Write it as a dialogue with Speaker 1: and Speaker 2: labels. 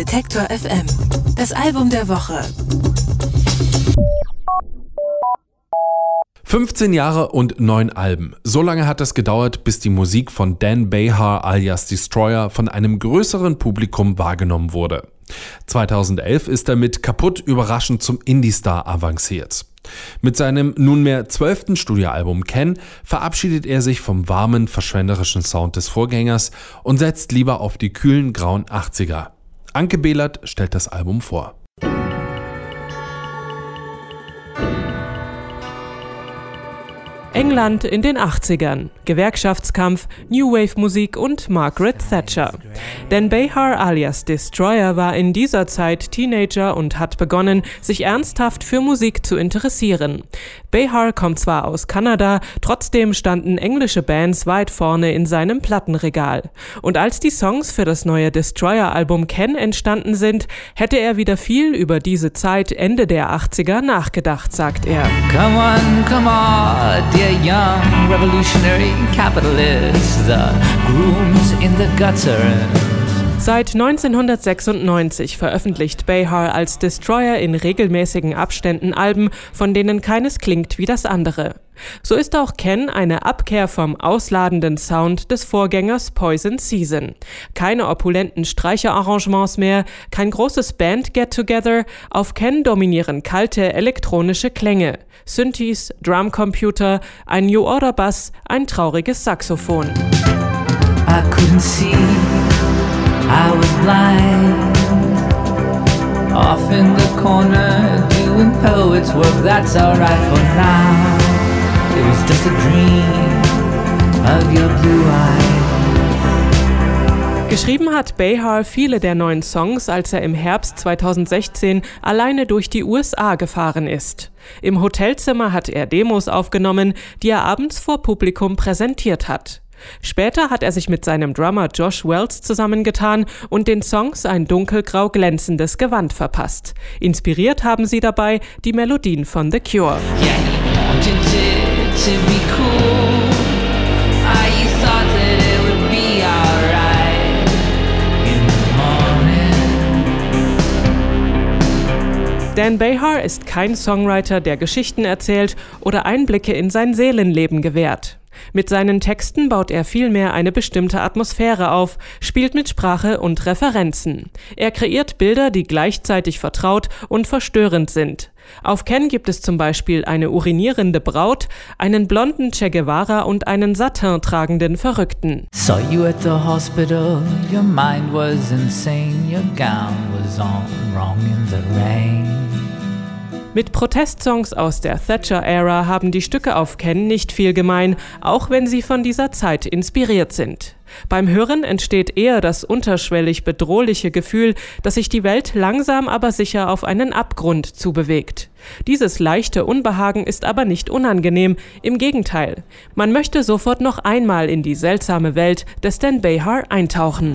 Speaker 1: Detektor FM. Das Album der Woche.
Speaker 2: 15 Jahre und 9 Alben. So lange hat es gedauert, bis die Musik von Dan Behar alias Destroyer von einem größeren Publikum wahrgenommen wurde. 2011 ist er mit Kaputt überraschend zum Indie-Star avanciert. Mit seinem nunmehr zwölften Studioalbum Ken verabschiedet er sich vom warmen, verschwenderischen Sound des Vorgängers und setzt lieber auf die kühlen grauen 80er. Anke Behlert stellt das Album vor.
Speaker 3: England in den 80ern, Gewerkschaftskampf, New Wave Musik und Margaret Thatcher. Denn Behar alias Destroyer war in dieser Zeit Teenager und hat begonnen, sich ernsthaft für Musik zu interessieren. Behar kommt zwar aus Kanada, trotzdem standen englische Bands weit vorne in seinem Plattenregal. Und als die Songs für das neue Destroyer-Album Ken entstanden sind, hätte er wieder viel über diese Zeit Ende der 80er nachgedacht, sagt er. Come on, come on, dear young revolutionary capitalist. the grooms in the gutter. Seit 1996 veröffentlicht Behar als Destroyer in regelmäßigen Abständen Alben, von denen keines klingt wie das andere. So ist auch Ken eine Abkehr vom ausladenden Sound des Vorgängers Poison Season. Keine opulenten Streicherarrangements mehr, kein großes Band-Get-Together, auf Ken dominieren kalte elektronische Klänge, Synthes, Drumcomputer, ein New Order Bass, ein trauriges Saxophon. I couldn't see, I was blind. Off in the corner, doing poet's work, that's alright for now. It was just a dream of your blue eyes. Geschrieben hat Behar viele der neuen Songs, als er im Herbst 2016 alleine durch die USA gefahren ist. Im Hotelzimmer hat er Demos aufgenommen, die er abends vor Publikum präsentiert hat. Später hat er sich mit seinem Drummer Josh Wells zusammengetan und den Songs ein dunkelgrau glänzendes Gewand verpasst. Inspiriert haben sie dabei die Melodien von The Cure. Dan Behar ist kein Songwriter, der Geschichten erzählt oder Einblicke in sein Seelenleben gewährt. Mit seinen Texten baut er vielmehr eine bestimmte Atmosphäre auf, spielt mit Sprache und Referenzen. Er kreiert Bilder, die gleichzeitig vertraut und verstörend sind. Auf Ken gibt es zum Beispiel eine urinierende Braut, einen blonden Che Guevara und einen Satin tragenden Verrückten. Saw you at the hospital, your mind was insane, your gown was on wrong in the rain. Mit Protestsongs aus der Thatcher-Ära haben die Stücke auf Ken nicht viel gemein, auch wenn sie von dieser Zeit inspiriert sind. Beim Hören entsteht eher das unterschwellig bedrohliche Gefühl, dass sich die Welt langsam aber sicher auf einen Abgrund zubewegt. Dieses leichte Unbehagen ist aber nicht unangenehm, im Gegenteil. Man möchte sofort noch einmal in die seltsame Welt des Dan Behar eintauchen.